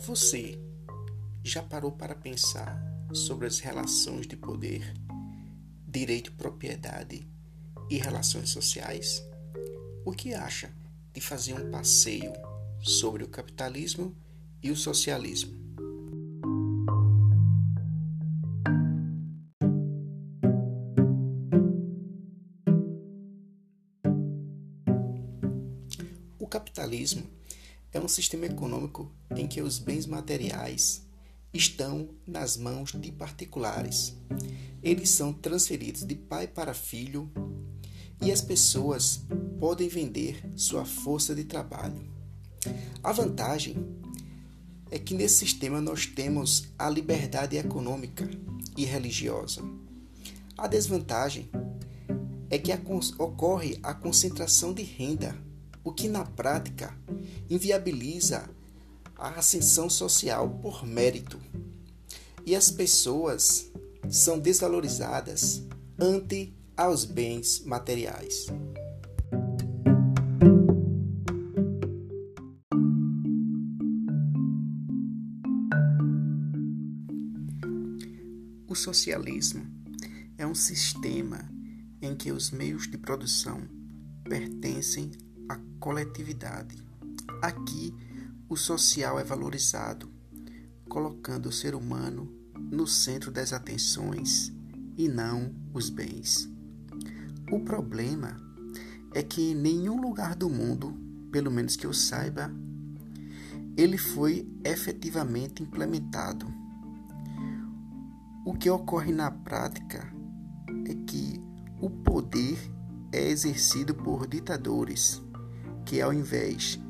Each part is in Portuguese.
Você já parou para pensar sobre as relações de poder, direito de propriedade e relações sociais? O que acha de fazer um passeio sobre o capitalismo e o socialismo? O capitalismo é um sistema econômico em que os bens materiais estão nas mãos de particulares. Eles são transferidos de pai para filho e as pessoas podem vender sua força de trabalho. A vantagem é que nesse sistema nós temos a liberdade econômica e religiosa. A desvantagem é que ocorre a concentração de renda, o que na prática inviabiliza a ascensão social por mérito. E as pessoas são desvalorizadas ante aos bens materiais. O socialismo é um sistema em que os meios de produção pertencem à coletividade. Aqui, o social é valorizado, colocando o ser humano no centro das atenções e não os bens. O problema é que em nenhum lugar do mundo, pelo menos que eu saiba, ele foi efetivamente implementado. O que ocorre na prática é que o poder é exercido por ditadores que, ao invés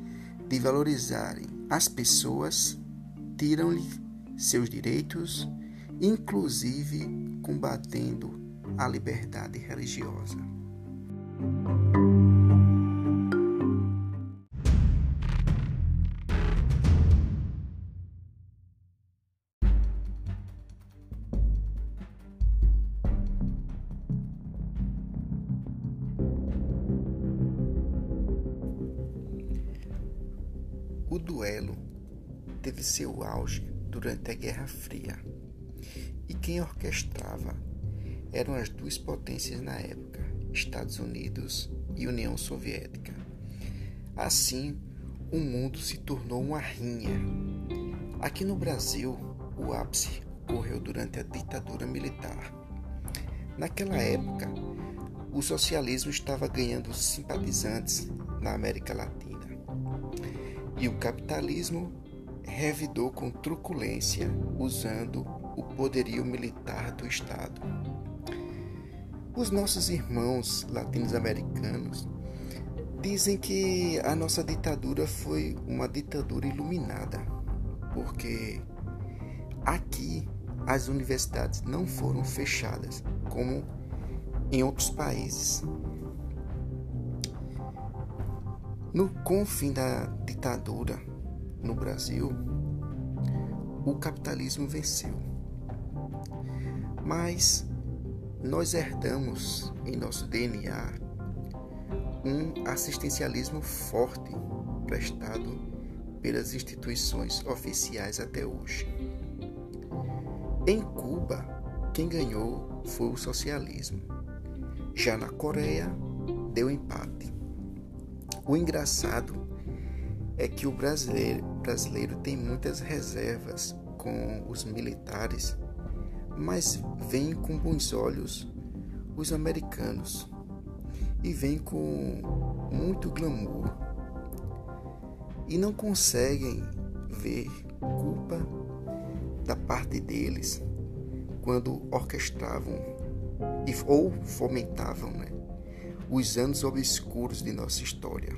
de valorizarem as pessoas, tiram-lhe seus direitos, inclusive combatendo a liberdade religiosa. O duelo teve seu auge durante a Guerra Fria e quem orquestrava eram as duas potências na época, Estados Unidos e União Soviética. Assim, o mundo se tornou uma rinha. Aqui no Brasil, o ápice ocorreu durante a ditadura militar. Naquela época, o socialismo estava ganhando simpatizantes na América Latina e o capitalismo revidou com truculência, usando o poderio militar do Estado. Os nossos irmãos latino-americanos dizem que a nossa ditadura foi uma ditadura iluminada, porque aqui as universidades não foram fechadas como em outros países. No confim da ditadura no Brasil, o capitalismo venceu. Mas nós herdamos em nosso DNA um assistencialismo forte prestado pelas instituições oficiais até hoje. Em Cuba, quem ganhou foi o socialismo. Já na Coreia, deu empate. O engraçado é que o brasileiro, brasileiro tem muitas reservas com os militares mas veem com bons olhos os americanos e veem com muito glamour e não conseguem ver culpa da parte deles quando orquestravam ou fomentavam né, os anos obscuros de nossa história.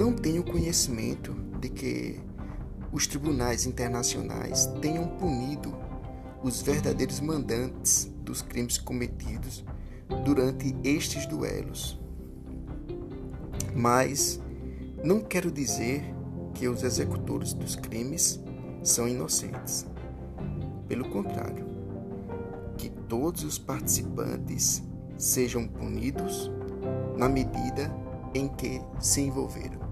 Não tenho conhecimento de que os tribunais internacionais tenham punido os verdadeiros mandantes dos crimes cometidos durante estes duelos. Mas não quero dizer que os executores dos crimes são inocentes. Pelo contrário, que todos os participantes sejam punidos na medida em que se envolveram.